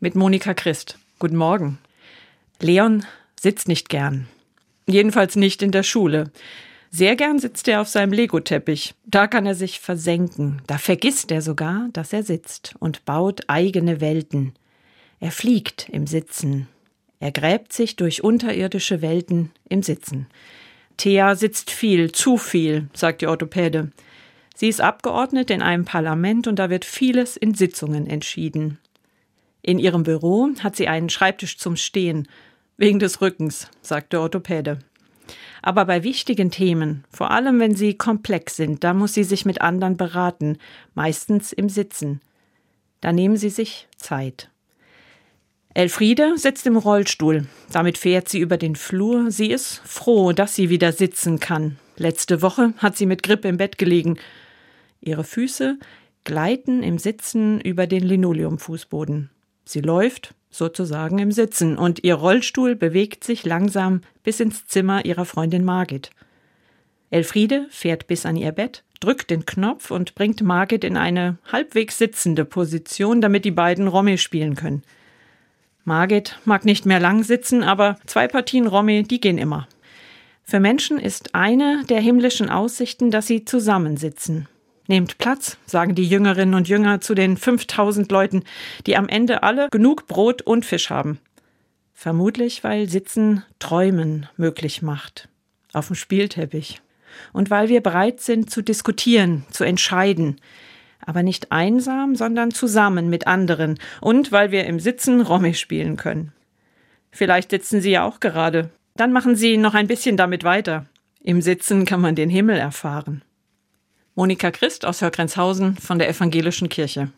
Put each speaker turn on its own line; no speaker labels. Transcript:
mit Monika Christ. Guten Morgen. Leon sitzt nicht gern. Jedenfalls nicht in der Schule. Sehr gern sitzt er auf seinem Lego-Teppich. Da kann er sich versenken. Da vergisst er sogar, dass er sitzt und baut eigene Welten. Er fliegt im Sitzen. Er gräbt sich durch unterirdische Welten im Sitzen. Thea sitzt viel, zu viel, sagt die Orthopäde. Sie ist Abgeordnete in einem Parlament und da wird vieles in Sitzungen entschieden. In ihrem Büro hat sie einen Schreibtisch zum Stehen. Wegen des Rückens, sagt der Orthopäde. Aber bei wichtigen Themen, vor allem wenn sie komplex sind, da muss sie sich mit anderen beraten, meistens im Sitzen. Da nehmen sie sich Zeit. Elfriede sitzt im Rollstuhl. Damit fährt sie über den Flur. Sie ist froh, dass sie wieder sitzen kann. Letzte Woche hat sie mit Grippe im Bett gelegen. Ihre Füße gleiten im Sitzen über den Linoleumfußboden. Sie läuft sozusagen im Sitzen und ihr Rollstuhl bewegt sich langsam bis ins Zimmer ihrer Freundin Margit. Elfriede fährt bis an ihr Bett, drückt den Knopf und bringt Margit in eine halbwegs sitzende Position, damit die beiden Romme spielen können. Margit mag nicht mehr lang sitzen, aber zwei Partien Romme, die gehen immer. Für Menschen ist eine der himmlischen Aussichten, dass sie zusammensitzen. Nehmt Platz, sagen die Jüngerinnen und Jünger zu den 5000 Leuten, die am Ende alle genug Brot und Fisch haben. Vermutlich, weil Sitzen Träumen möglich macht. Auf dem Spielteppich. Und weil wir bereit sind zu diskutieren, zu entscheiden. Aber nicht einsam, sondern zusammen mit anderen. Und weil wir im Sitzen Romy spielen können. Vielleicht sitzen Sie ja auch gerade. Dann machen Sie noch ein bisschen damit weiter. Im Sitzen kann man den Himmel erfahren. Monika Christ aus Hörgrenzhausen von der Evangelischen Kirche.